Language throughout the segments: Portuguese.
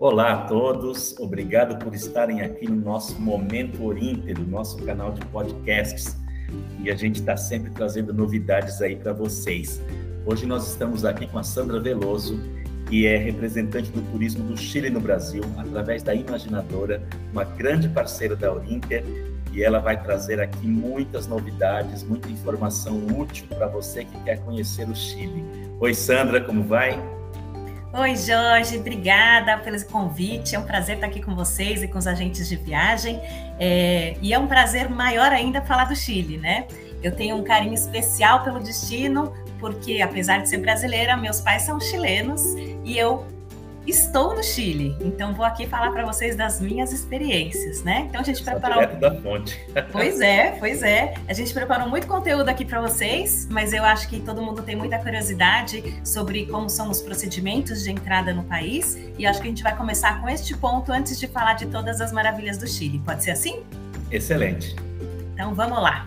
Olá a todos, obrigado por estarem aqui no nosso Momento Orinter, nosso canal de podcasts. E a gente está sempre trazendo novidades aí para vocês. Hoje nós estamos aqui com a Sandra Veloso, que é representante do turismo do Chile no Brasil, através da Imaginadora, uma grande parceira da Orinter, e ela vai trazer aqui muitas novidades, muita informação útil para você que quer conhecer o Chile. Oi, Sandra, como vai? Oi, Jorge, obrigada pelo convite. É um prazer estar aqui com vocês e com os agentes de viagem. É, e é um prazer maior ainda falar do Chile, né? Eu tenho um carinho especial pelo destino, porque apesar de ser brasileira, meus pais são chilenos e eu estou no Chile, então vou aqui falar para vocês das minhas experiências, né? Então a gente preparou. Direto da fonte. Pois é, pois é. A gente preparou muito conteúdo aqui para vocês, mas eu acho que todo mundo tem muita curiosidade sobre como são os procedimentos de entrada no país e acho que a gente vai começar com este ponto antes de falar de todas as maravilhas do Chile. Pode ser assim? Excelente. Então vamos lá.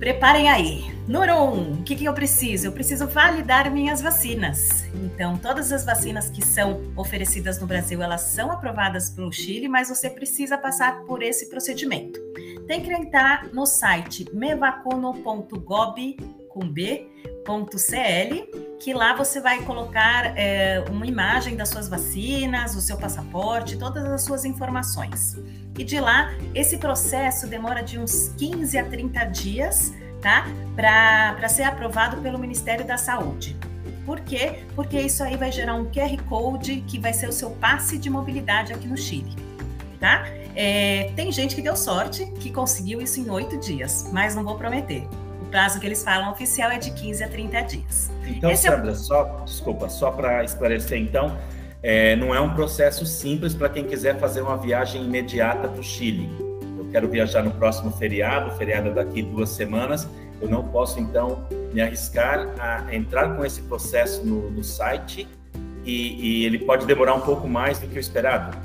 Preparem aí. Número um, o que, que eu preciso? Eu preciso validar minhas vacinas. Então, todas as vacinas que são oferecidas no Brasil, elas são aprovadas pelo Chile, mas você precisa passar por esse procedimento. Tem que entrar no site mevacuno.gov com B, .cl, que lá você vai colocar é, uma imagem das suas vacinas, o seu passaporte, todas as suas informações. E de lá, esse processo demora de uns 15 a 30 dias, tá? Para ser aprovado pelo Ministério da Saúde. Por quê? Porque isso aí vai gerar um QR Code que vai ser o seu passe de mobilidade aqui no Chile, tá? É, tem gente que deu sorte, que conseguiu isso em oito dias, mas não vou prometer prazo que eles falam oficial é de 15 a 30 dias. Então, Esse Sandra, é... só, desculpa, só para esclarecer, então, é, não é um processo simples para quem quiser fazer uma viagem imediata para o Chile. Eu quero viajar no próximo feriado, feriado é daqui duas semanas, eu não posso, então, me arriscar a entrar com esse processo no, no site e, e ele pode demorar um pouco mais do que o esperado?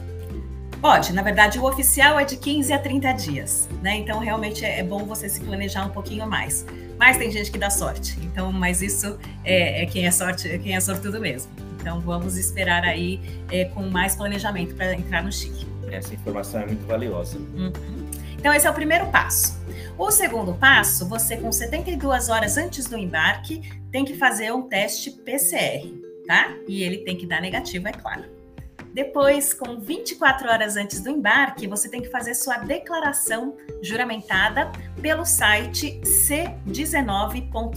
Pode, na verdade, o oficial é de 15 a 30 dias, né? Então, realmente é, é bom você se planejar um pouquinho mais. Mas tem gente que dá sorte. Então, mas isso é, é quem é sorte, é quem é sortudo mesmo. Então, vamos esperar aí é, com mais planejamento para entrar no Chile. Essa informação é muito valiosa. Uhum. Então, esse é o primeiro passo. O segundo passo, você com 72 horas antes do embarque tem que fazer um teste PCR, tá? E ele tem que dar negativo, é claro. Depois, com 24 horas antes do embarque, você tem que fazer sua declaração juramentada pelo site c19.cl.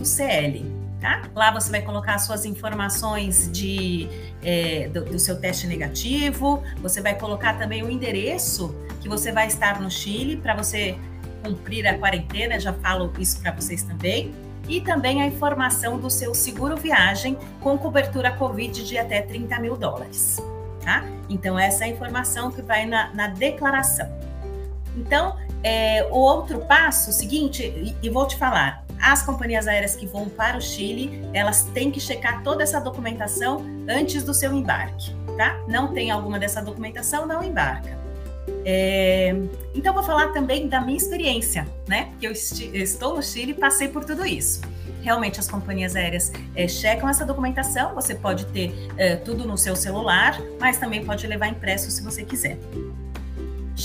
Tá? Lá você vai colocar suas informações de, é, do, do, seu teste negativo, você vai colocar também o endereço que você vai estar no Chile para você cumprir a quarentena, já falo isso para vocês também, e também a informação do seu seguro viagem com cobertura Covid de até 30 mil dólares tá? Então, essa é a informação que vai na, na declaração. Então, é, o outro passo, o seguinte, e, e vou te falar, as companhias aéreas que vão para o Chile, elas têm que checar toda essa documentação antes do seu embarque, tá? Não tem alguma dessa documentação, não embarca. É, então, vou falar também da minha experiência, né? Porque eu, eu estou no Chile e passei por tudo isso realmente as companhias aéreas é, checam essa documentação. Você pode ter é, tudo no seu celular, mas também pode levar impresso se você quiser.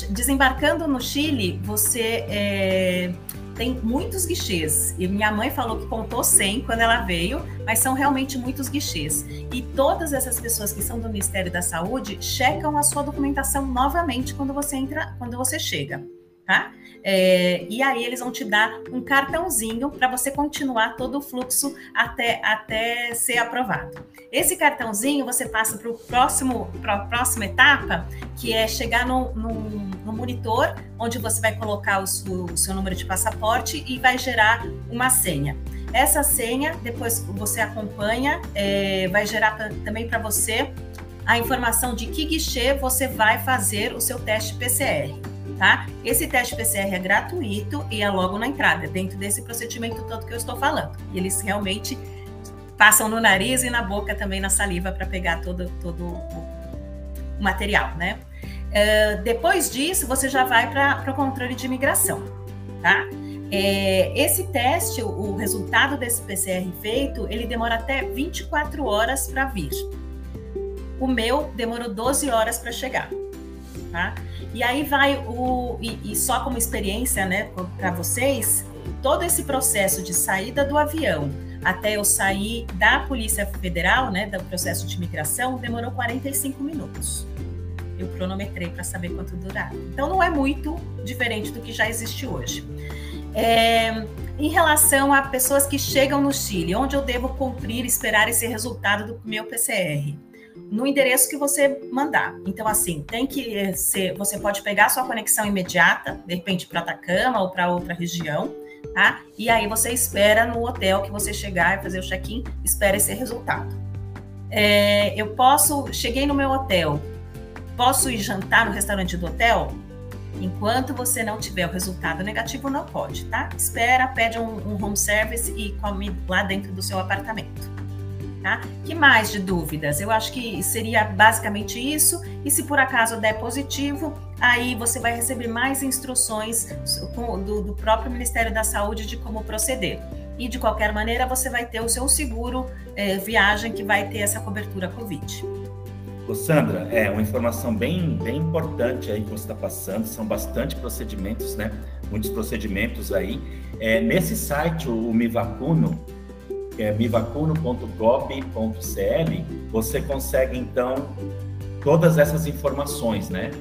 Desembarcando no Chile, você é, tem muitos guichês. E minha mãe falou que contou 100 quando ela veio, mas são realmente muitos guichês. E todas essas pessoas que são do Ministério da Saúde checam a sua documentação novamente quando você entra, quando você chega tá? É, e aí eles vão te dar um cartãozinho para você continuar todo o fluxo até, até ser aprovado. Esse cartãozinho você passa para próximo a próxima etapa, que é chegar no, no, no, monitor, onde você vai colocar o seu, o seu número de passaporte e vai gerar uma senha. Essa senha, depois você acompanha, é, vai gerar também para você a informação de que guichê você vai fazer o seu teste PCR tá? Esse teste PCR é gratuito e é logo na entrada, dentro desse procedimento todo que eu estou falando. E eles realmente passam no nariz e na boca também na saliva para pegar todo, todo o material, né? Uh, depois disso, você já vai para o controle de imigração, tá? É, esse teste, o resultado desse PCR feito, ele demora até 24 horas para vir. O meu demorou 12 horas para chegar. Tá? E aí vai o. E, e só como experiência, né, para vocês, todo esse processo de saída do avião até eu sair da Polícia Federal, né, do processo de imigração, demorou 45 minutos. Eu cronometrei para saber quanto durava. Então não é muito diferente do que já existe hoje. É, em relação a pessoas que chegam no Chile, onde eu devo cumprir, esperar esse resultado do meu PCR? No endereço que você mandar. Então, assim, tem que ser. Você pode pegar sua conexão imediata, de repente para Atacama ou para outra região, tá? E aí você espera no hotel que você chegar e fazer o check-in, espera esse resultado. É, eu posso, cheguei no meu hotel, posso ir jantar no restaurante do hotel? Enquanto você não tiver o resultado negativo, não pode, tá? Espera, pede um, um home service e come lá dentro do seu apartamento. Tá? Que mais de dúvidas? Eu acho que seria basicamente isso. E se por acaso der positivo, aí você vai receber mais instruções do, do próprio Ministério da Saúde de como proceder. E de qualquer maneira, você vai ter o seu seguro é, viagem que vai ter essa cobertura Covid. Ô Sandra, é uma informação bem, bem importante aí que você está passando, são bastante procedimentos, né? Muitos procedimentos aí. É, nesse site, o Me Vacuno, que é mivacuno.gov.cl, você consegue então todas essas informações, né?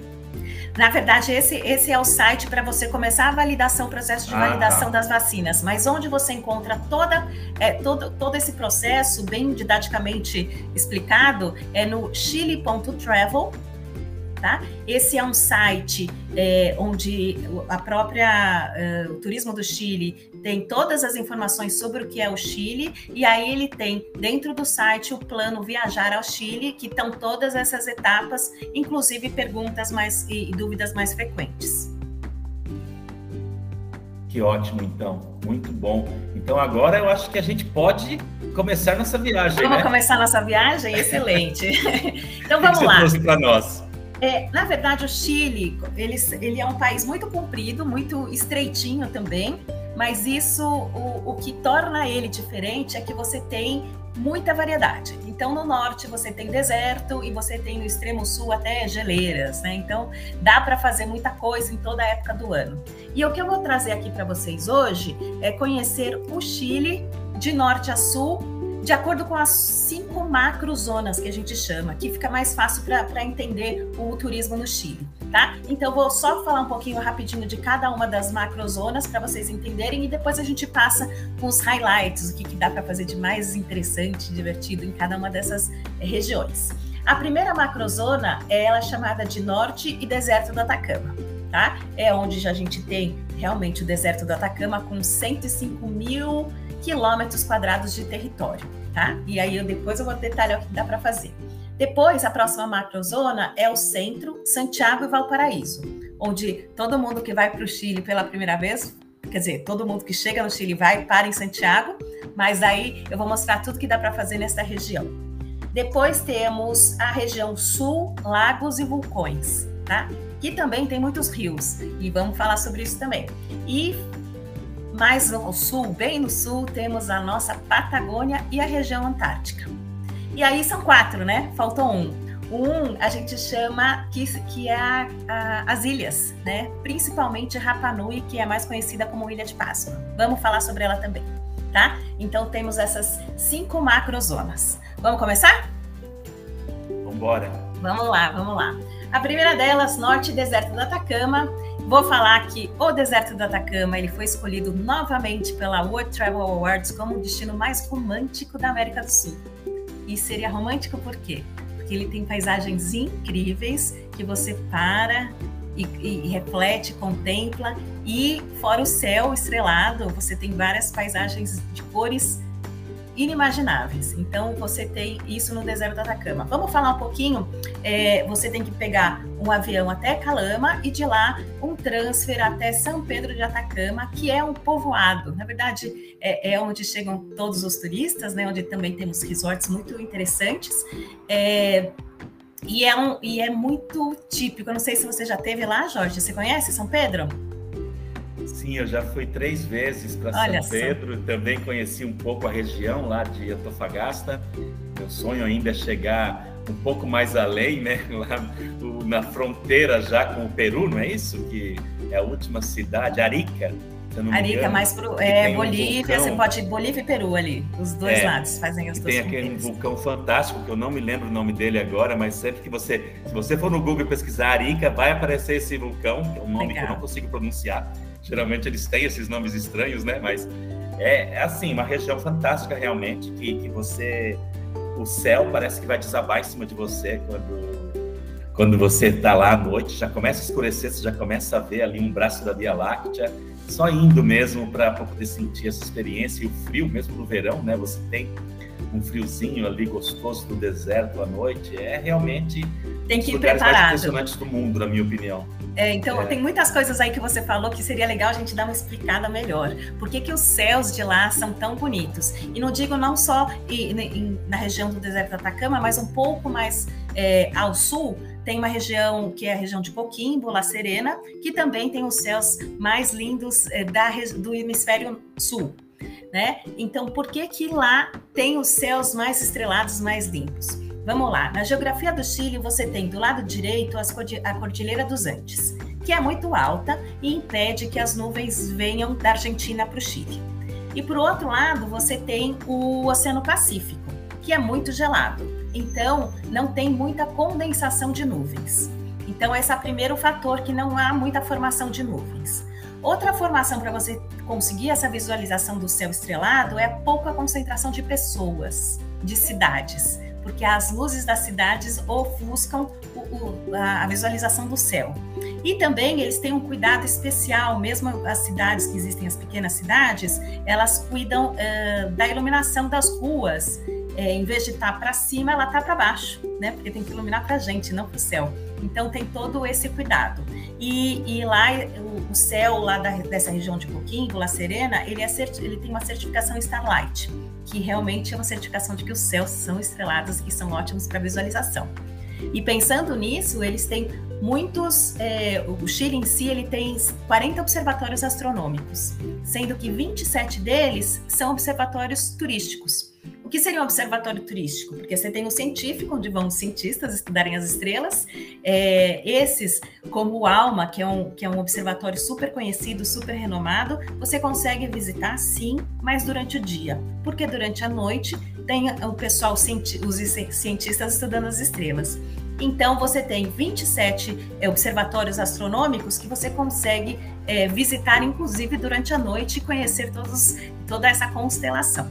Na verdade, esse, esse é o site para você começar a validação, o processo de ah, validação tá. das vacinas. Mas onde você encontra toda, é, todo, todo esse processo, bem didaticamente explicado, é no chile.travel Tá? Esse é um site é, onde a própria uh, o turismo do Chile tem todas as informações sobre o que é o Chile e aí ele tem dentro do site o plano viajar ao Chile que estão todas essas etapas, inclusive perguntas mais e, e dúvidas mais frequentes. Que ótimo, então, muito bom. Então agora eu acho que a gente pode começar nossa viagem. Vamos né? começar nossa viagem, excelente. então vamos que que lá. Você para nós. É, na verdade, o Chile, ele, ele é um país muito comprido, muito estreitinho também, mas isso, o, o que torna ele diferente é que você tem muita variedade. Então, no norte você tem deserto e você tem no extremo sul até geleiras, né? Então, dá para fazer muita coisa em toda a época do ano. E o que eu vou trazer aqui para vocês hoje é conhecer o Chile de norte a sul de acordo com as cinco macrozonas que a gente chama, que fica mais fácil para entender o turismo no Chile, tá? Então, vou só falar um pouquinho rapidinho de cada uma das macrozonas para vocês entenderem e depois a gente passa com os highlights, o que, que dá para fazer de mais interessante, divertido em cada uma dessas regiões. A primeira macrozona é ela chamada de Norte e Deserto do Atacama. Tá? É onde a gente tem realmente o deserto do Atacama com 105 mil quilômetros quadrados de território, tá? E aí eu depois eu vou detalhar o que dá para fazer. Depois, a próxima macrozona é o centro, Santiago e Valparaíso, onde todo mundo que vai para o Chile pela primeira vez, quer dizer, todo mundo que chega no Chile vai para em Santiago, mas aí eu vou mostrar tudo que dá para fazer nessa região. Depois temos a região sul, lagos e vulcões, tá? Que também tem muitos rios, e vamos falar sobre isso também. E mais ao sul, bem no sul, temos a nossa Patagônia e a região antártica. E aí são quatro, né? Faltou um. Um a gente chama que, que é a, a, as ilhas, né? Principalmente Rapa Nui, que é mais conhecida como Ilha de Páscoa. Vamos falar sobre ela também, tá? Então temos essas cinco macrozonas. Vamos começar? Vamos embora. Vamos lá, vamos lá. A primeira delas, Norte Deserto do Atacama, Vou falar que o deserto do Atacama ele foi escolhido novamente pela World Travel Awards como o destino mais romântico da América do Sul. E seria romântico por quê? Porque ele tem paisagens incríveis que você para e, e, e reflete, contempla, e fora o céu estrelado, você tem várias paisagens de cores inimagináveis. Então, você tem isso no deserto do Atacama. Vamos falar um pouquinho? É, você tem que pegar um avião até Calama e de lá um transfer até São Pedro de Atacama, que é um povoado. Na verdade, é, é onde chegam todos os turistas, né? Onde também temos resorts muito interessantes. É, e é, um, e é muito típico. Eu não sei se você já teve lá, Jorge. Você conhece São Pedro? Sim, eu já fui três vezes para São Pedro, só. também conheci um pouco a região lá de Antofagasta. Meu sonho ainda é chegar um pouco mais além, né? Lá na fronteira já com o Peru, não é isso? Que é a última cidade, Arica. Arica, engano, mais pro, é, Bolívia, um você pode ir Bolívia e Peru ali, os dois é, lados fazem as duas Tem aquele vulcão fantástico, que eu não me lembro o nome dele agora, mas sempre que você, se você for no Google pesquisar Arica, vai aparecer esse vulcão, que é um nome Legal. que eu não consigo pronunciar. Geralmente eles têm esses nomes estranhos, né? Mas é, é assim, uma região fantástica realmente, que, que você o céu parece que vai desabar em cima de você quando, quando você está lá à noite, já começa a escurecer, você já começa a ver ali um braço da Via Láctea, só indo mesmo para poder sentir essa experiência e o frio, mesmo no verão, né? Você tem um friozinho ali gostoso do deserto à noite, é realmente tem que um dos ir preparado. mais impressionantes do mundo, na minha opinião. É, então, é. tem muitas coisas aí que você falou que seria legal a gente dar uma explicada melhor. Por que, que os céus de lá são tão bonitos? E não digo não só em, na região do deserto do Atacama, mas um pouco mais é, ao sul, tem uma região que é a região de Coquimbo, La Serena, que também tem os céus mais lindos é, da, do hemisfério sul. Né? Então, por que que lá tem os céus mais estrelados, mais limpos? Vamos lá, na geografia do Chile você tem do lado direito a Cordilheira dos Andes, que é muito alta e impede que as nuvens venham da Argentina para o Chile. E por outro lado você tem o Oceano Pacífico, que é muito gelado, então não tem muita condensação de nuvens. Então esse é o primeiro fator que não há muita formação de nuvens. Outra formação para você conseguir essa visualização do céu estrelado é pouca concentração de pessoas, de cidades porque as luzes das cidades ofuscam o, o, a visualização do céu. E também eles têm um cuidado especial, mesmo as cidades que existem, as pequenas cidades, elas cuidam uh, da iluminação das ruas. É, em vez de estar tá para cima, ela está para baixo, né? Porque tem que iluminar para a gente, não para o céu. Então tem todo esse cuidado. E, e lá o, o, céu lá da, dessa região de Coquimbo, La Serena, ele, é, ele tem uma certificação Starlight que realmente é uma certificação de que os céus são estrelados e são ótimos para visualização. E pensando nisso, eles têm muitos. É, o Chile em si ele tem 40 observatórios astronômicos, sendo que 27 deles são observatórios turísticos que seria um observatório turístico? Porque você tem um científico, onde vão os cientistas estudarem as estrelas. É, esses, como o ALMA, que é, um, que é um observatório super conhecido, super renomado, você consegue visitar sim, mas durante o dia. Porque durante a noite tem o pessoal, os cientistas estudando as estrelas. Então, você tem 27 é, observatórios astronômicos que você consegue é, visitar, inclusive, durante a noite e conhecer todos, toda essa constelação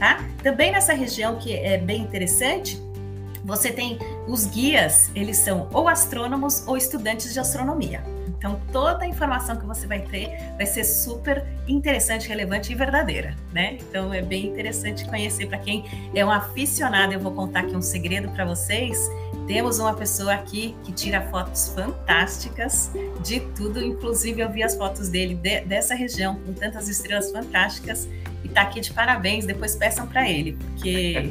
tá? Também nessa região que é bem interessante, você tem os guias, eles são ou astrônomos ou estudantes de astronomia. Então, toda a informação que você vai ter vai ser super interessante, relevante e verdadeira, né? Então, é bem interessante conhecer para quem é um aficionado. Eu vou contar aqui um segredo para vocês. Temos uma pessoa aqui que tira fotos fantásticas de tudo, inclusive eu vi as fotos dele de, dessa região com tantas estrelas fantásticas e tá aqui de parabéns. Depois peçam para ele, porque.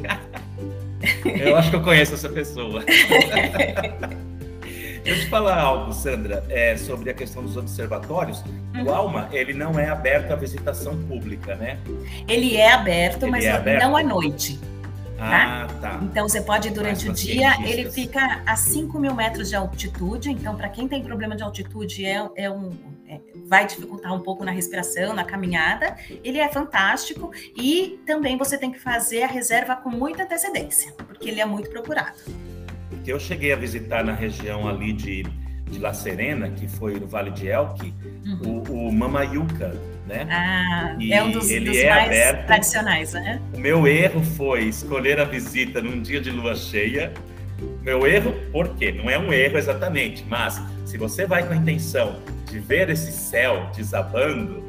Eu acho que eu conheço essa pessoa. Deixa eu te falar algo, Sandra, é, sobre a questão dos observatórios. Uhum. O Alma, ele não é aberto à visitação pública, né? Ele é aberto, ele mas é aberto? não à noite. Tá? Ah, tá. Então você pode durante o dia, ele fica a 5 mil metros de altitude. Então, para quem tem problema de altitude, é, é um, é, vai dificultar um pouco na respiração, na caminhada. Ele é fantástico e também você tem que fazer a reserva com muita antecedência, porque ele é muito procurado. Que eu cheguei a visitar na região ali de, de La Serena, que foi no Vale de Elqui, uhum. o, o Mamayuca, né? Ah, e é um dos, ele dos é mais aberto. tradicionais, né? O meu erro foi escolher a visita num dia de lua cheia. Meu erro, por quê? Não é um erro exatamente, mas se você vai com a intenção de ver esse céu desabando,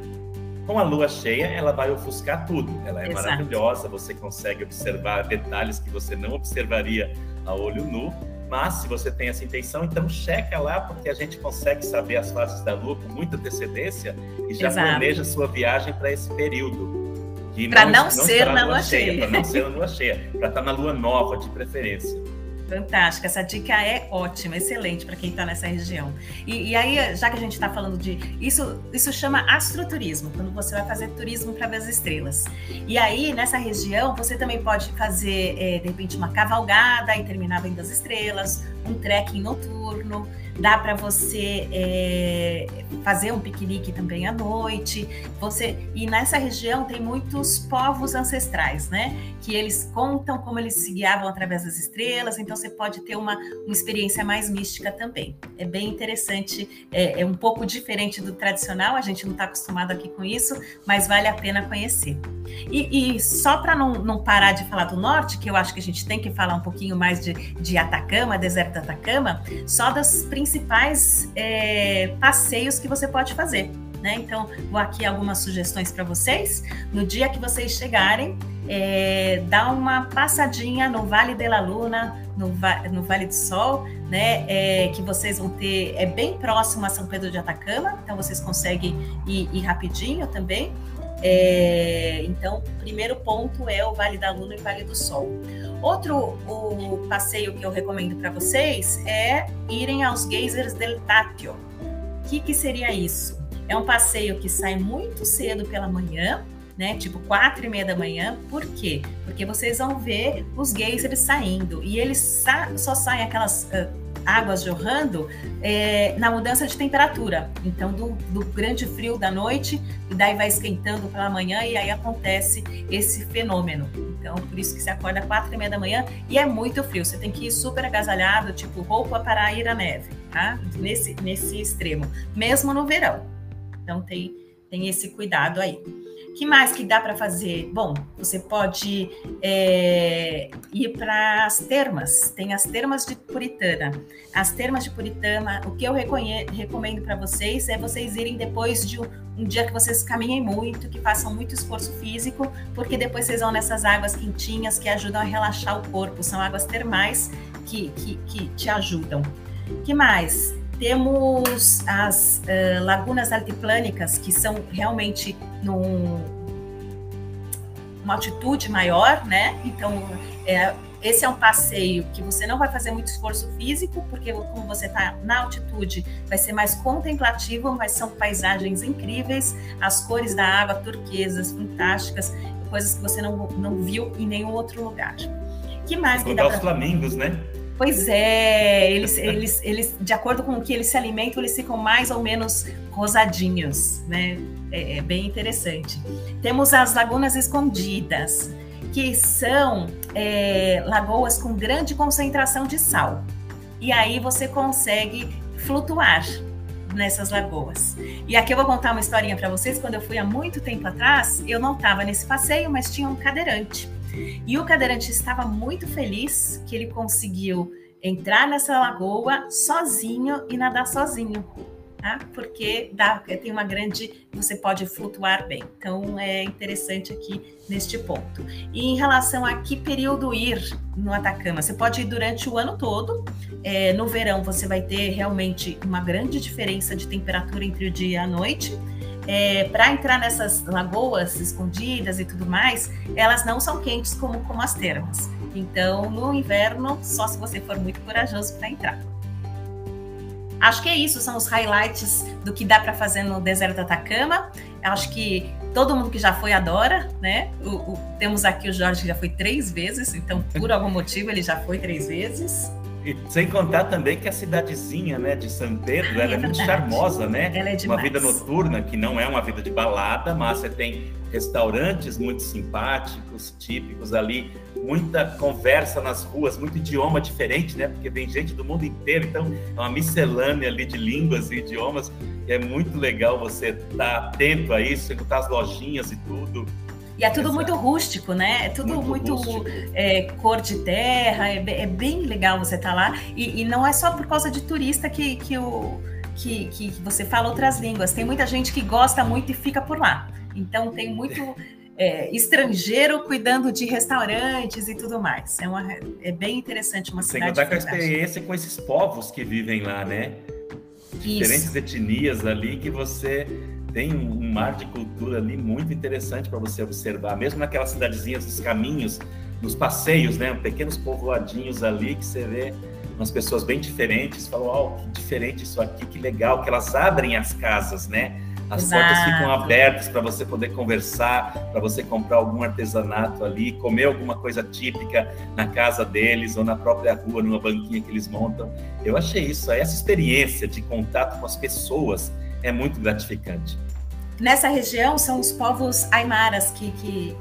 com a lua cheia, ela vai ofuscar tudo. Ela é Exato. maravilhosa, você consegue observar detalhes que você não observaria a olho nu. Mas se você tem essa intenção, então checa lá, porque a gente consegue saber as fases da lua com muita antecedência e já Exato. planeja sua viagem para esse período. Para não, não, ser na lua cheia. Para não ser na lua cheia, para estar na lua nova, de preferência. Fantástico, essa dica é ótima, excelente para quem está nessa região. E, e, aí, já que a gente está falando de. Isso, isso chama astroturismo, quando você vai fazer turismo para ver as estrelas. E aí, nessa região, você também pode fazer, é, de repente, uma cavalgada e terminar vendo as estrelas, um trekking noturno dá para você é, fazer um piquenique também à noite. Você e nessa região tem muitos povos ancestrais, né? Que eles contam como eles se guiavam através das estrelas. Então você pode ter uma, uma experiência mais mística também. É bem interessante. É, é um pouco diferente do tradicional. A gente não está acostumado aqui com isso, mas vale a pena conhecer. E, e só para não, não parar de falar do norte, que eu acho que a gente tem que falar um pouquinho mais de, de Atacama, deserto da Atacama, só das principais é, passeios que você pode fazer. Né? Então, vou aqui algumas sugestões para vocês. No dia que vocês chegarem, é, dá uma passadinha no Vale de la Luna, no, va no Vale do Sol, né? É, que vocês vão ter, é bem próximo a São Pedro de Atacama, então vocês conseguem ir, ir rapidinho também. É, então, primeiro ponto é o Vale da Luna e Vale do Sol. Outro o passeio que eu recomendo para vocês é irem aos geysers del Tatio. O que, que seria isso? É um passeio que sai muito cedo pela manhã, né? Tipo quatro e meia da manhã. Por quê? Porque vocês vão ver os geysers saindo e eles sa só saem aquelas uh, águas jorrando é, na mudança de temperatura. Então, do, do, grande frio da noite, e daí vai esquentando pela manhã, e aí acontece esse fenômeno. Então, por isso que você acorda quatro e meia da manhã e é muito frio. Você tem que ir super agasalhado, tipo roupa para ir à neve, tá? Nesse, nesse extremo, mesmo no verão. Então, tem, tem esse cuidado aí que mais que dá para fazer? Bom, você pode é, ir para as termas. Tem as termas de Puritana. As termas de Puritana, o que eu recomendo para vocês é vocês irem depois de um, um, dia que vocês caminhem muito, que façam muito esforço físico, porque depois vocês vão nessas águas quentinhas que ajudam a relaxar o corpo. São águas termais que, que, que te ajudam. que mais? Temos as uh, lagunas altiplânicas, que são realmente num, uma altitude maior, né? Então, é, esse é um passeio que você não vai fazer muito esforço físico, porque como você está na altitude, vai ser mais contemplativo, mas são paisagens incríveis, as cores da água turquesas, fantásticas, coisas que você não, não viu em nenhum outro lugar. que mais que dá para... os flamingos, né? Pois é, eles, eles, eles, de acordo com o que eles se alimentam, eles ficam mais ou menos rosadinhos, né? É, é bem interessante. Temos as lagunas escondidas, que são é, lagoas com grande concentração de sal. E aí você consegue flutuar nessas lagoas. E aqui eu vou contar uma historinha para vocês. Quando eu fui há muito tempo atrás, eu não estava nesse passeio, mas tinha um cadeirante. E o cadeirante estava muito feliz que ele conseguiu entrar nessa lagoa sozinho e nadar sozinho. Tá? Porque dá, tem uma grande. Você pode flutuar bem. Então é interessante aqui neste ponto. E em relação a que período ir no Atacama, você pode ir durante o ano todo. É, no verão você vai ter realmente uma grande diferença de temperatura entre o dia e a noite é, para entrar nessas lagoas escondidas e tudo mais, elas não são quentes como, como as termas. Então, no inverno, só se você for muito corajoso para entrar. Acho que é isso, são os highlights do que dá para fazer no deserto do Atacama. Acho que todo mundo que já foi adora, né? O, o, temos aqui o Jorge que já foi três vezes, então por algum motivo ele já foi três vezes. E sem contar também que a cidadezinha, né, de São Pedro, ela é, é muito charmosa, né? Ela é demais. Uma vida noturna que não é uma vida de balada, mas você tem restaurantes muito simpáticos, típicos ali, muita conversa nas ruas, muito idioma diferente, né? Porque vem gente do mundo inteiro, então é uma miscelânea ali de línguas e idiomas. E é muito legal você estar tá atento a isso, encontrar as lojinhas e tudo. E é tudo Exato. muito rústico, né? É tudo muito, muito é, cor de terra, é, é, bem legal você estar tá lá. E, e, não é só por causa de turista que, que, o, que, que você fala outras línguas. Tem muita gente que gosta muito e fica por lá. Então tem muito é, estrangeiro cuidando de restaurantes e tudo mais. É, uma, é bem interessante uma cidade. Sem contar com a experiência com esses povos que vivem lá, né? Diferentes Isso. etnias ali que você tem um mar de cultura ali muito interessante para você observar, mesmo naquelas cidadezinhas, os caminhos nos passeios, né? Pequenos povoadinhos ali que você vê umas pessoas bem diferentes, falam, ó, oh, que diferente isso aqui, que legal, que elas abrem as casas, né? As Exato. portas ficam abertas para você poder conversar, para você comprar algum artesanato ali, comer alguma coisa típica na casa deles ou na própria rua, numa banquinha que eles montam. Eu achei isso, essa experiência de contato com as pessoas é muito gratificante. Nessa região são os povos aimaras que, que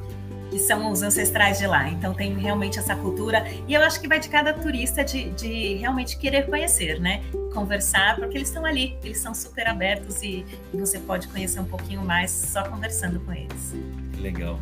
que são os ancestrais de lá. Então tem realmente essa cultura e eu acho que vai de cada turista de, de realmente querer conhecer, né? Conversar, porque eles estão ali, eles são super abertos e, e você pode conhecer um pouquinho mais só conversando com eles. Legal.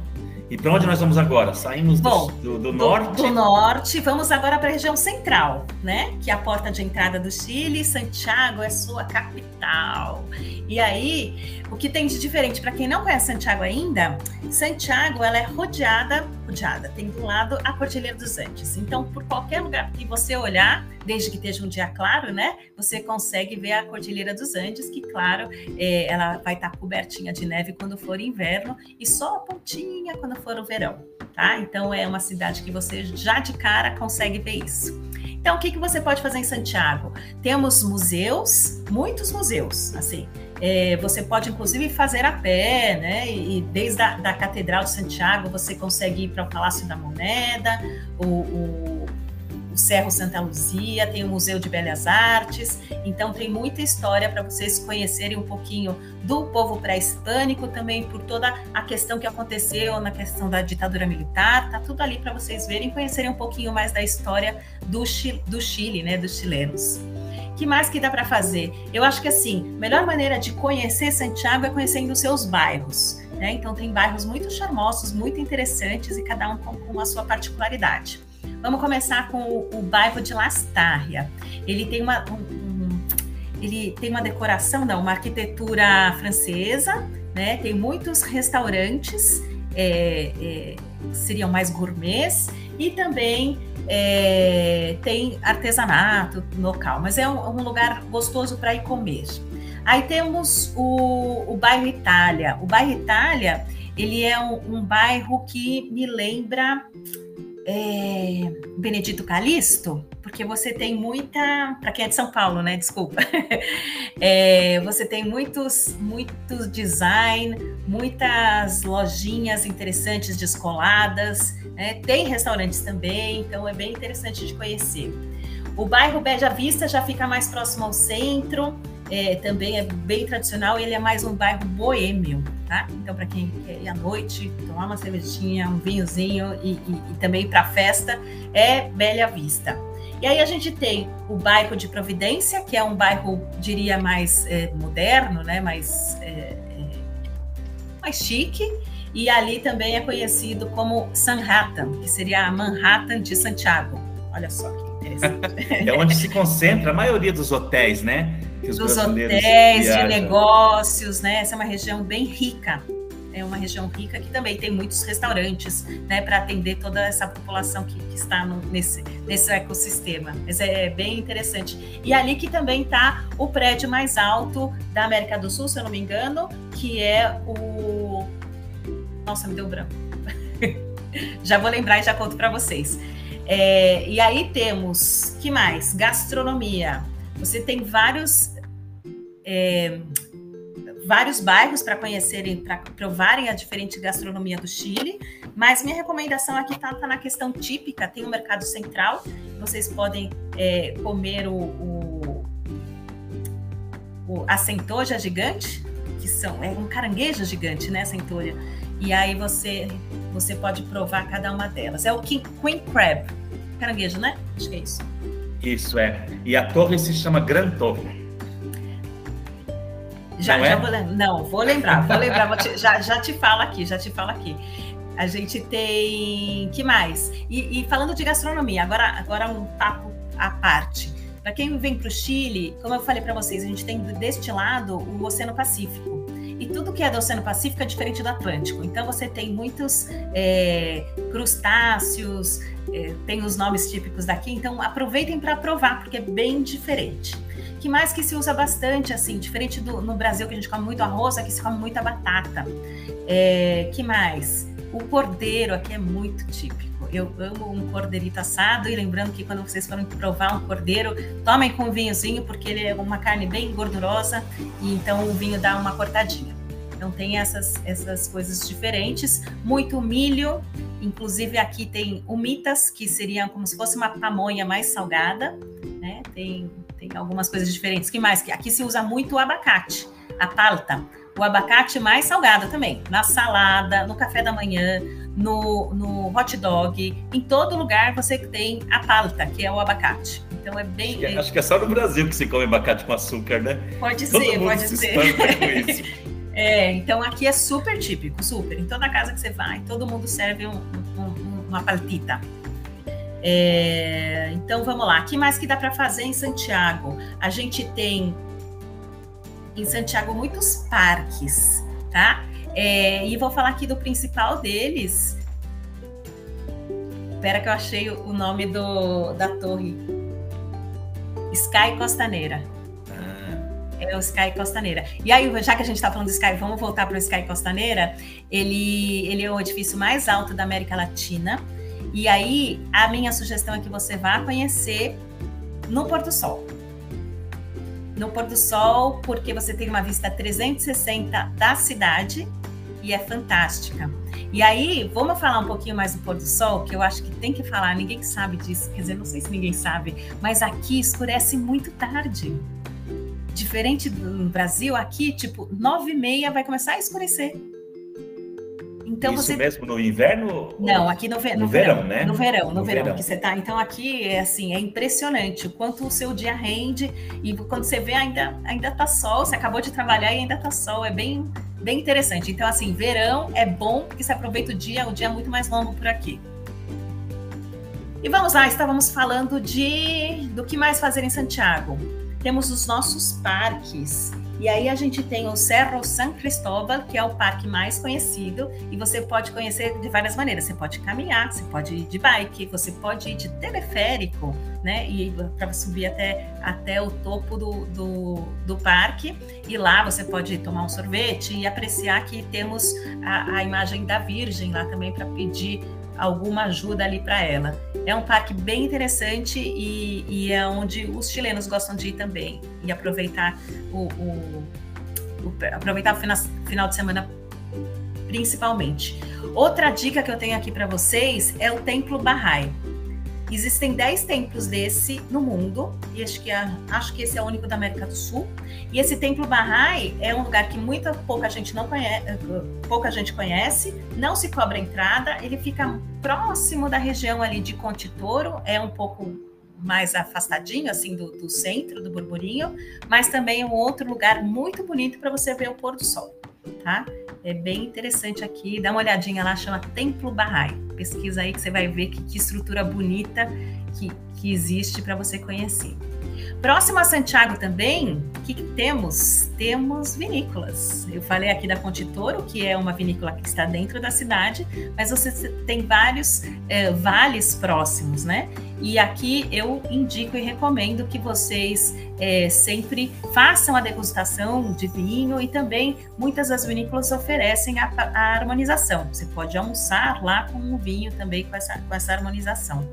E para onde nós vamos agora? Saímos Bom, do, do, do, norte? Do norte, vamos agora para a região central, né? Que é a porta de entrada do Chile. Santiago é sua capital. E aí, o que tem de diferente para quem não conhece Santiago ainda? Santiago ela é rodeada, rodeada, tem do lado a Cordilheira dos Andes. Então, por qualquer lugar que você olhar, desde que esteja um dia claro, né? Você consegue ver a Cordilheira dos Andes, que, claro, é, ela vai estar tá cobertinha de neve quando for inverno e só a pontinha quando for o verão, tá? Então, é uma cidade que você já de cara consegue ver isso. Então, o que, que você pode fazer em Santiago? Temos museus, muitos museus, assim. É, você pode, inclusive, fazer a pé, né? E, desde a da Catedral de Santiago você consegue ir para o Palácio da Moneda, o, o, o Cerro Santa Luzia, tem o Museu de Belas Artes. Então, tem muita história para vocês conhecerem um pouquinho do povo pré-hispânico, também por toda a questão que aconteceu na questão da ditadura militar. Tá tudo ali para vocês verem conhecerem um pouquinho mais da história do, do Chile, né? Dos chilenos que mais que dá para fazer? Eu acho que assim, a melhor maneira de conhecer Santiago é conhecendo os seus bairros. Né? Então tem bairros muito charmosos, muito interessantes e cada um com, com a sua particularidade. Vamos começar com o, o bairro de Lastarria. Ele tem uma, um, um, ele tem uma decoração, não, uma arquitetura francesa, né? Tem muitos restaurantes, é, é, seriam mais gourmets e também é, tem artesanato local, mas é um, um lugar gostoso para ir comer. Aí temos o, o bairro Itália. O bairro Itália, ele é um, um bairro que me lembra é, Benedito Calixto, porque você tem muita, para quem é de São Paulo, né? Desculpa. É, você tem muitos, muitos design, muitas lojinhas interessantes descoladas, né? tem restaurantes também, então é bem interessante de conhecer. O bairro Beja Vista já fica mais próximo ao centro, é, também é bem tradicional, ele é mais um bairro boêmio, tá? Então, para quem quer ir à noite, tomar uma cervejinha, um vinhozinho e, e, e também para festa, é Bela Vista. E aí a gente tem o bairro de Providência, que é um bairro, diria, mais é, moderno, né? mais, é, é mais chique, e ali também é conhecido como Sanhattan, que seria a Manhattan de Santiago. Olha só que interessante. é onde se concentra a maioria dos hotéis, né? Dos hotéis, de negócios, né? Essa é uma região bem rica. É uma região rica que também tem muitos restaurantes, né, para atender toda essa população que, que está no, nesse, nesse ecossistema. Mas é bem interessante. E ali que também está o prédio mais alto da América do Sul, se eu não me engano, que é o. Nossa, me deu branco. já vou lembrar e já conto para vocês. É, e aí temos, que mais? Gastronomia. Você tem vários é, vários bairros para conhecerem, para provarem a diferente gastronomia do Chile. Mas minha recomendação aqui está tá na questão típica. Tem o mercado central. Vocês podem é, comer o, o, o, a centoja gigante, que são é um caranguejo gigante, né, centolha. E aí você você pode provar cada uma delas. É o King, Queen Crab, caranguejo, né? Acho que é isso. Isso é. E a torre se chama Gran Torre. Já, não, já é? vou, não, vou lembrar, vou lembrar, vou te, já, já te falo aqui, já te falo aqui. A gente tem. que mais? E, e falando de gastronomia, agora, agora um papo à parte. Para quem vem para o Chile, como eu falei para vocês, a gente tem deste lado o Oceano Pacífico. Tudo que é do Oceano Pacífico é diferente do Atlântico. Então você tem muitos é, crustáceos, é, tem os nomes típicos daqui. Então aproveitem para provar, porque é bem diferente. Que mais que se usa bastante, assim, diferente do no Brasil que a gente come muito arroz, aqui se come muita batata. É, que mais? O cordeiro aqui é muito típico. Eu amo um cordeirito assado e lembrando que quando vocês forem provar um cordeiro, tomem com vinhozinho porque ele é uma carne bem gordurosa e então o vinho dá uma cortadinha. Então tem essas, essas coisas diferentes, muito milho, inclusive aqui tem umitas, que seriam como se fosse uma pamonha mais salgada, né? Tem, tem algumas coisas diferentes. que mais? Aqui se usa muito o abacate, a palta. O abacate mais salgado também, na salada, no café da manhã, no, no hot dog, em todo lugar você tem a palta, que é o abacate. Então é bem. Acho que, é, acho que é só no Brasil que se come abacate com açúcar, né? Pode Todo ser, pode se ser. É, então aqui é super típico, super. Em toda casa que você vai, todo mundo serve um, um, uma paltita. É, então vamos lá. O que mais que dá para fazer em Santiago? A gente tem em Santiago muitos parques, tá? É, e vou falar aqui do principal deles. Espera que eu achei o nome do, da torre. Sky Costaneira. É o Sky Costaneira. E aí, já que a gente está falando do Sky, vamos voltar para o Sky Costaneira. Ele, ele é o edifício mais alto da América Latina. E aí, a minha sugestão é que você vá conhecer no Pôr do Sol. No Pôr do Sol, porque você tem uma vista 360 da cidade e é fantástica. E aí, vamos falar um pouquinho mais do pôr do sol, que eu acho que tem que falar, ninguém sabe disso, quer dizer, não sei se ninguém sabe, mas aqui escurece muito tarde. Diferente do Brasil, aqui, tipo, nove e meia vai começar a escurecer. Então Isso você... mesmo no inverno? Não, aqui no, ve... no, no verão, verão, né? No verão, no, no verão, verão, que você tá. Então aqui é assim, é impressionante o quanto o seu dia rende e quando você vê ainda ainda tá sol, você acabou de trabalhar e ainda tá sol, é bem bem interessante. Então assim, verão é bom porque você aproveita o dia, o dia é muito mais longo por aqui. E vamos lá, estávamos falando de do que mais fazer em Santiago temos os nossos parques. E aí a gente tem o Cerro San Cristóbal, que é o parque mais conhecido, e você pode conhecer de várias maneiras. Você pode caminhar, você pode ir de bike, você pode ir de teleférico, né? E para subir até, até o topo do, do, do, parque. E lá você pode tomar um sorvete e apreciar que temos a, a imagem da Virgem lá também para pedir alguma ajuda ali para ela. É um parque bem interessante e, e, é onde os chilenos gostam de ir também e aproveitar o, o, o aproveitar o final, final de semana principalmente. Outra dica que eu tenho aqui para vocês é o Templo Bahá'í. Existem 10 templos desse no mundo, e acho que, é, acho que esse é o único da América do Sul. E esse templo Bahá'í é um lugar que muita pouca gente não conhece, pouca gente conhece, não se cobra entrada, ele fica próximo da região ali de Conte Toro, é um pouco mais afastadinho assim do, do centro do Burburinho, mas também é um outro lugar muito bonito para você ver o pôr do sol, tá? É bem interessante aqui. Dá uma olhadinha lá, chama Templo Bahá'í. Pesquisa aí que você vai ver que, que estrutura bonita que, que existe para você conhecer. Próximo a Santiago também, o que, que, temos? Temos vinícolas. Eu falei aqui da Ponte Toro, que é uma vinícola que está dentro da cidade, mas você tem vários é, vales próximos, né? E aqui eu indico e recomendo que vocês é, sempre façam a degustação de vinho e também muitas das vinícolas oferecem a, a harmonização. Você pode almoçar lá com o vinho também com essa, com essa harmonização.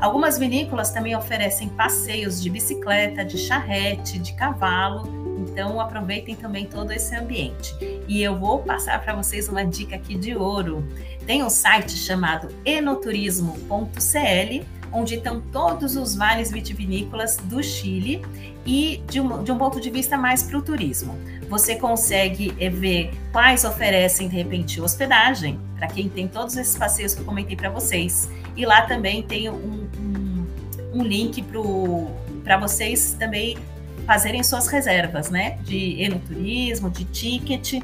Algumas vinícolas também oferecem passeios de bicicleta, de charrete, de cavalo. Então aproveitem também todo esse ambiente. E eu vou passar para vocês uma dica aqui de ouro. Tem um site chamado enoturismo.cl onde estão todos os vales vitivinícolas do Chile e de um, de um ponto de vista mais para o turismo. Você consegue eh, ver quais oferecem, de repente, hospedagem, para quem tem todos esses passeios que eu comentei para vocês. E lá também tem um, um, um link para vocês também fazerem suas reservas, né? De enoturismo, de ticket.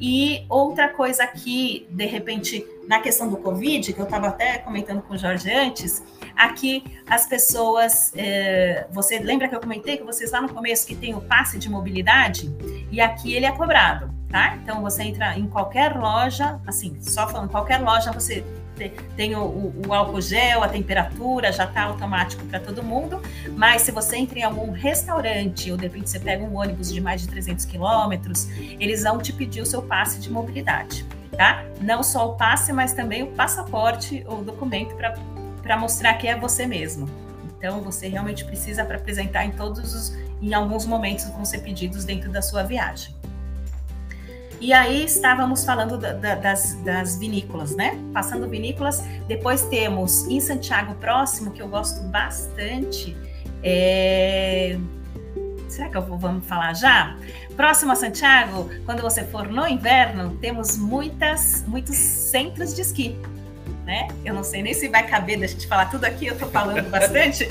E outra coisa aqui, de repente, na questão do Covid, que eu estava até comentando com o Jorge antes, aqui as pessoas. É, você lembra que eu comentei que vocês lá no começo que tem o passe de mobilidade? E aqui ele é cobrado, tá? Então você entra em qualquer loja, assim, só falando, qualquer loja você tem o, o, o, álcool gel, a temperatura já está automático para todo mundo, mas se você entra em algum restaurante ou de repente você pega um ônibus de mais de 300 quilômetros, eles vão te pedir o seu passe de mobilidade. tá? Não só o passe, mas também o passaporte ou documento para mostrar que é você mesmo. Então, você realmente precisa apresentar em todos os, em alguns momentos vão ser pedidos dentro da sua viagem. E aí estávamos falando da, da, das, das, vinícolas, né? Passando vinícolas. Depois temos em Santiago próximo, que eu gosto bastante. É... Será que eu vou, vamos falar já? Próximo a Santiago, quando você for no inverno, temos muitas, muitos centros de esqui né? Eu não sei nem se vai caber da gente falar tudo aqui, eu estou falando bastante.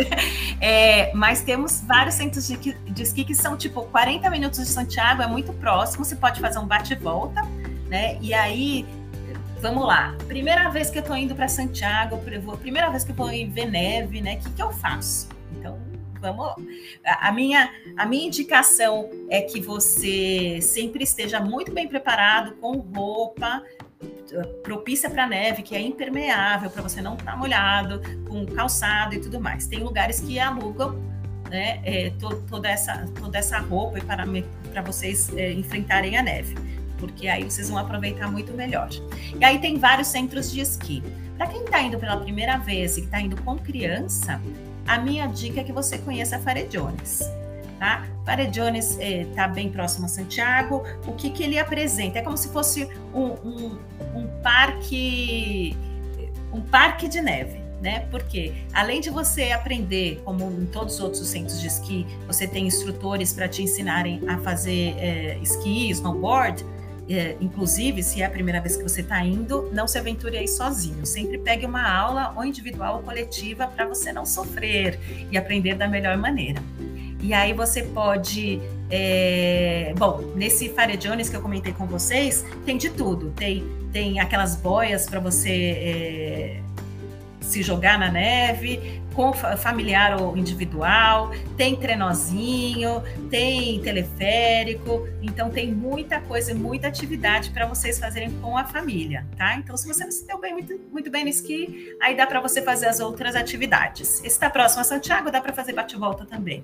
É, mas temos vários centros de, de esqui que são tipo 40 minutos de Santiago, é muito próximo, você pode fazer um bate-volta, né? E aí, vamos lá. Primeira vez que eu estou indo para Santiago, primeira vez que eu vou ver neve, né? O que, que eu faço? Então, vamos a minha a minha indicação é que você sempre esteja muito bem preparado com roupa propícia para neve, que é impermeável, para você não estar tá molhado, com calçado e tudo mais. Tem lugares que alugam né, é, to, toda, essa, toda essa roupa para, para vocês é, enfrentarem a neve, porque aí vocês vão aproveitar muito melhor. E aí tem vários centros de esqui. Para quem está indo pela primeira vez e está indo com criança, a minha dica é que você conheça a Tá? Farellones está eh, tá bem próximo a Santiago. O que, que ele apresenta? É como se fosse um, um, um parque, um parque de neve. Né? Porque além de você aprender, como em todos os outros centros de esqui, você tem instrutores para te ensinarem a fazer é, esqui, snowboard. É, inclusive, se é a primeira vez que você está indo, não se aventure aí sozinho. Sempre pegue uma aula, ou individual ou coletiva, para você não sofrer e aprender da melhor maneira. E aí você pode. É... Bom, nesse Fire Jones que eu comentei com vocês, tem de tudo. Tem, tem aquelas boias para você é... se jogar na neve, com familiar ou individual, tem trenozinho, tem teleférico, então tem muita coisa, muita atividade para vocês fazerem com a família, tá? Então, se você não se deu bem, muito, muito bem no esqui, aí dá para você fazer as outras atividades. Esse está próximo a Santiago, dá para fazer bate-volta também.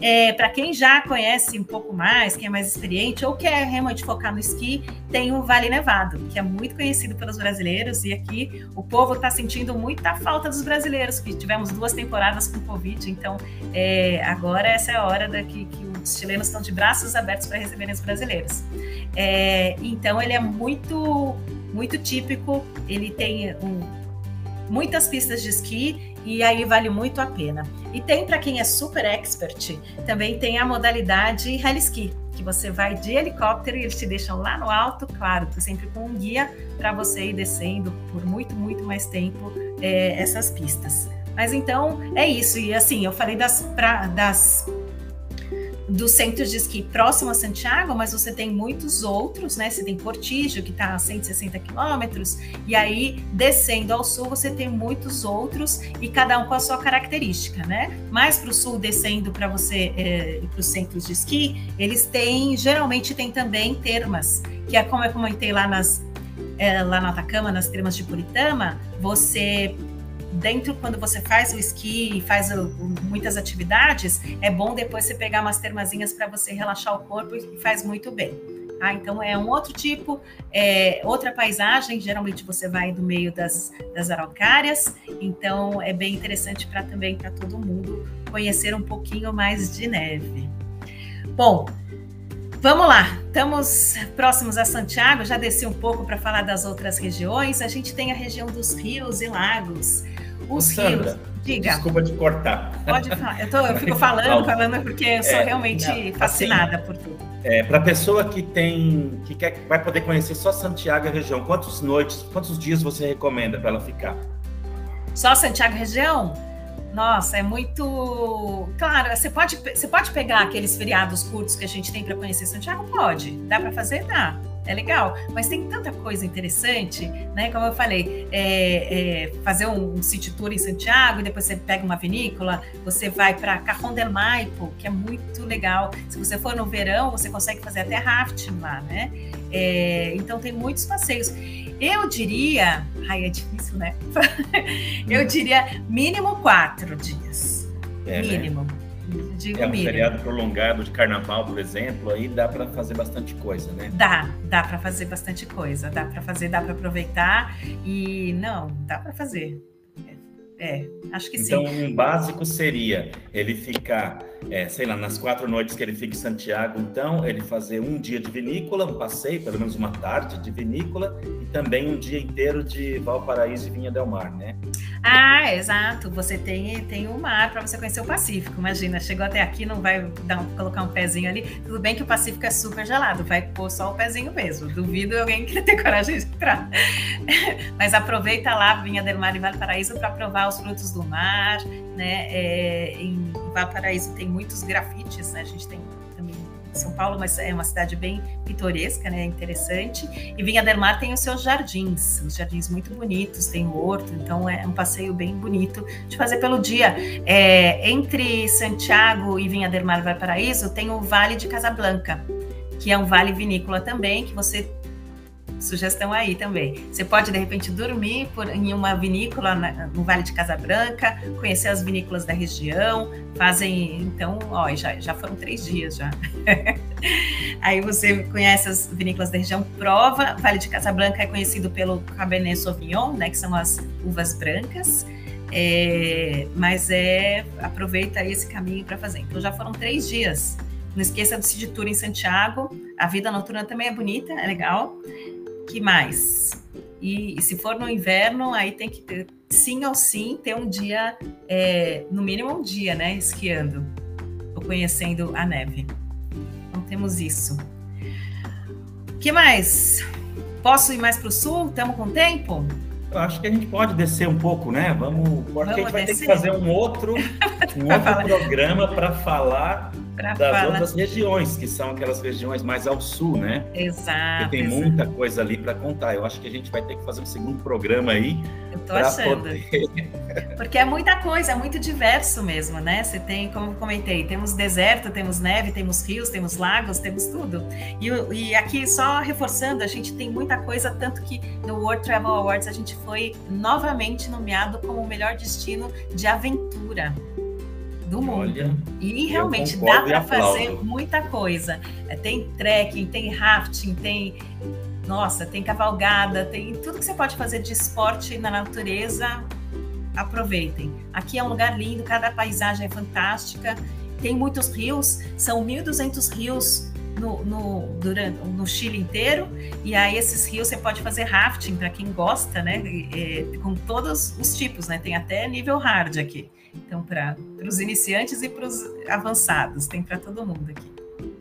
É, para quem já conhece um pouco mais, quem é mais experiente ou quer realmente focar no esqui, tem o Vale Nevado, que é muito conhecido pelos brasileiros e aqui o povo está sentindo muita falta dos brasileiros, que tivemos duas temporadas com Covid, então é, agora essa é a hora da que, que os chilenos estão de braços abertos para receberem os brasileiros. É, então ele é muito, muito típico, ele tem um, muitas pistas de esqui e aí vale muito a pena. E tem para quem é super expert, também tem a modalidade heli ski, que você vai de helicóptero e eles te deixam lá no alto, claro, sempre com um guia para você ir descendo por muito, muito mais tempo é, essas pistas. Mas então é isso. E assim, eu falei das, pra, das dos centros de esqui próximo a Santiago, mas você tem muitos outros, né? Você tem Portígio, que está a 160 quilômetros, e aí descendo ao sul você tem muitos outros, e cada um com a sua característica, né? Mais para o sul, descendo para você é, para os centros de esqui, eles têm, geralmente tem também termas, que é como eu comentei lá nas. É, lá no Atacama, nas termas de Puritama, você dentro, quando você faz o esqui e faz o, muitas atividades, é bom depois você pegar umas termazinhas para você relaxar o corpo e faz muito bem. Ah, então é um outro tipo, é outra paisagem. Geralmente você vai no meio das, das araucárias, então é bem interessante para também para todo mundo conhecer um pouquinho mais de neve. Bom, Vamos lá, estamos próximos a Santiago, já desci um pouco para falar das outras regiões. A gente tem a região dos rios e lagos. Os Sandra, rios. Diga. Desculpa te cortar. Pode falar. Eu, tô, eu fico falando, falando porque eu sou é, realmente não, fascinada assim, por tudo. É, para a pessoa que tem, que quer, vai poder conhecer só Santiago e a região, quantas noites, quantos dias você recomenda para ela ficar? Só Santiago região? Nossa, é muito. Claro, você pode, você pode pegar aqueles feriados curtos que a gente tem para conhecer Santiago? Pode. Dá para fazer? Dá é legal, mas tem tanta coisa interessante, né? Como eu falei, é, é, fazer um, um city tour em Santiago e depois você pega uma vinícola, você vai para Cajón del Maipo, que é muito legal. Se você for no verão, você consegue fazer até rafting lá, né? É, então tem muitos passeios. Eu diria, ai, é difícil, né? eu diria mínimo quatro dias. É, né? Mínimo. Digo é um Miriam. feriado prolongado de carnaval, por exemplo, aí dá para fazer bastante coisa, né? Dá, dá para fazer bastante coisa, dá para fazer, dá para aproveitar e não, dá para fazer. É, acho que então, sim. Então, um básico seria ele ficar, é, sei lá, nas quatro noites que ele fica em Santiago, então, ele fazer um dia de vinícola, um passeio, pelo menos uma tarde de vinícola, e também um dia inteiro de Valparaíso e Vinha Del Mar, né? Ah, exato. Você tem, tem o mar para você conhecer o Pacífico. Imagina, chegou até aqui, não vai dar colocar um pezinho ali. Tudo bem que o Pacífico é super gelado, vai pôr só o pezinho mesmo. Duvido alguém que ter coragem de entrar. Mas aproveita lá, Vinha del Mar e Valparaíso, para provar os frutos do mar. Né? É, em Valparaíso tem muitos grafites, né? A gente tem também são Paulo, mas é uma cidade bem pitoresca, né? Interessante. E Vinha del Mar tem os seus jardins, os jardins muito bonitos, tem horto, então é um passeio bem bonito de fazer pelo dia. É, entre Santiago e Vinha del Mar Valparaíso tem o Vale de Casablanca, que é um vale vinícola também, que você sugestão aí também. Você pode, de repente, dormir por, em uma vinícola na, no Vale de Casabranca, conhecer as vinícolas da região, fazem, então, ó, já, já foram três dias já. aí você conhece as vinícolas da região, prova, Vale de Casabranca é conhecido pelo Cabernet Sauvignon, né, que são as uvas brancas, é, mas é, aproveita esse caminho para fazer. Então, já foram três dias. Não esqueça do City Tour em Santiago. A vida noturna também é bonita, é legal que mais? E, e, se for no inverno, aí tem que ter, sim ou sim ter um dia, é, no mínimo um dia, né, esquiando ou conhecendo a neve. Então temos isso. O que mais? Posso ir mais para o sul? Estamos com tempo? Eu acho que a gente pode descer um pouco, né? Vamos, porque Vamos a gente vai descer? ter que fazer um outro, um outro programa para falar das falar. outras regiões, que são aquelas regiões mais ao sul, né? Exato. Porque tem exato. muita coisa ali para contar. Eu acho que a gente vai ter que fazer um segundo programa aí. Eu tô achando. Poder... Porque é muita coisa, é muito diverso mesmo, né? Você tem, como eu comentei, temos deserto, temos neve, temos rios, temos lagos, temos tudo. E, e aqui, só reforçando, a gente tem muita coisa, tanto que no World Travel Awards a gente foi novamente nomeado como o melhor destino de aventura do mundo. Olha, e realmente dá para fazer muita coisa. É, tem trekking, tem rafting, tem nossa, tem cavalgada, tem tudo que você pode fazer de esporte na natureza. Aproveitem. Aqui é um lugar lindo, cada paisagem é fantástica. Tem muitos rios, são 1.200 rios no, no, durante, no Chile inteiro, e aí esses rios você pode fazer rafting para quem gosta, né? Com todos os tipos, né? Tem até nível hard aqui. Então, para os iniciantes e para os avançados, tem para todo mundo aqui.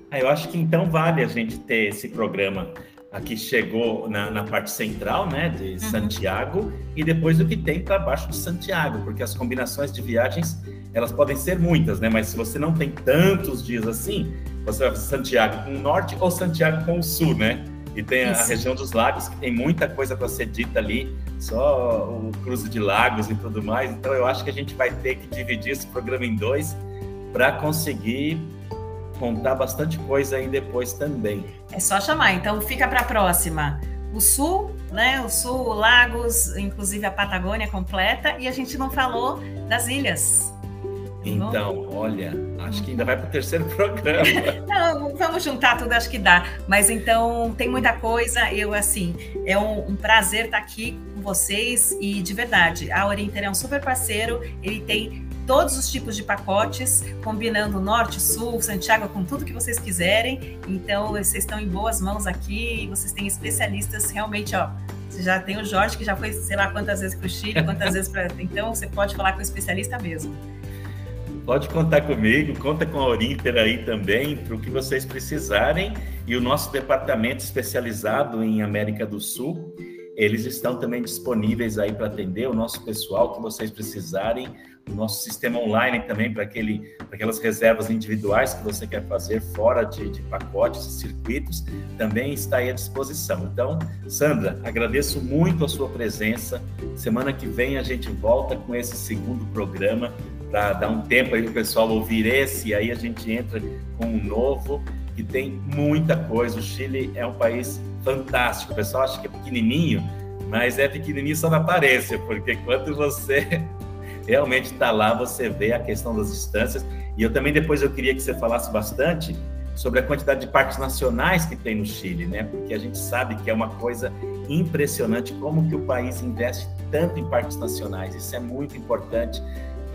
Ah, eu acho que então vale a gente ter esse programa aqui chegou na, na parte central, né, de uhum. Santiago, e depois o que tem para baixo de Santiago, porque as combinações de viagens elas podem ser muitas, né, mas se você não tem tantos dias assim, você vai Santiago com o norte ou Santiago com o sul, né? E tem Isso. a região dos lagos, que tem muita coisa para ser dita ali, só o cruze de lagos e tudo mais. Então, eu acho que a gente vai ter que dividir esse programa em dois para conseguir contar bastante coisa aí depois também. É só chamar. Então, fica para a próxima. O sul, né? O sul, lagos, inclusive a Patagônia completa. E a gente não falou das ilhas. Então, olha, acho que ainda vai para o terceiro programa. Não, vamos juntar tudo, acho que dá. Mas então, tem muita coisa. Eu, assim, é um, um prazer estar aqui com vocês. E, de verdade, a Orienter é um super parceiro. Ele tem todos os tipos de pacotes, combinando norte, sul, Santiago, com tudo que vocês quiserem. Então, vocês estão em boas mãos aqui. Vocês têm especialistas realmente, ó. Você já tem o Jorge, que já foi, sei lá, quantas vezes para o Chile, quantas vezes para. Então, você pode falar com o especialista mesmo. Pode contar comigo, conta com a Orinter aí também, para o que vocês precisarem. E o nosso departamento especializado em América do Sul, eles estão também disponíveis aí para atender o nosso pessoal que vocês precisarem. O nosso sistema online também para aquelas reservas individuais que você quer fazer fora de, de pacotes e circuitos, também está aí à disposição. Então, Sandra, agradeço muito a sua presença. Semana que vem a gente volta com esse segundo programa para dar um tempo aí para o pessoal ouvir esse, e aí a gente entra com um novo, que tem muita coisa. O Chile é um país fantástico. O pessoal acha que é pequenininho, mas é pequenininho só na aparência, porque quando você realmente está lá, você vê a questão das distâncias. E eu também depois eu queria que você falasse bastante sobre a quantidade de parques nacionais que tem no Chile, né? Porque a gente sabe que é uma coisa impressionante como que o país investe tanto em parques nacionais. Isso é muito importante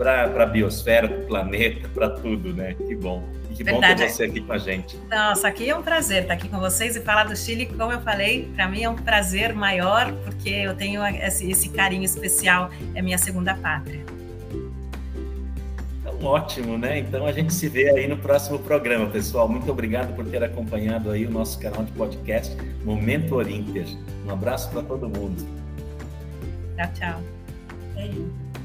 para a biosfera, para o planeta, para tudo, né? Que bom. E que Verdade. bom ter você aqui com a gente. Nossa, aqui é um prazer estar aqui com vocês e falar do Chile, como eu falei, para mim é um prazer maior, porque eu tenho esse, esse carinho especial, é minha segunda pátria. Então, ótimo, né? Então a gente se vê aí no próximo programa, pessoal. Muito obrigado por ter acompanhado aí o nosso canal de podcast Momento Orinter. Um abraço para todo mundo. Tchau, tchau.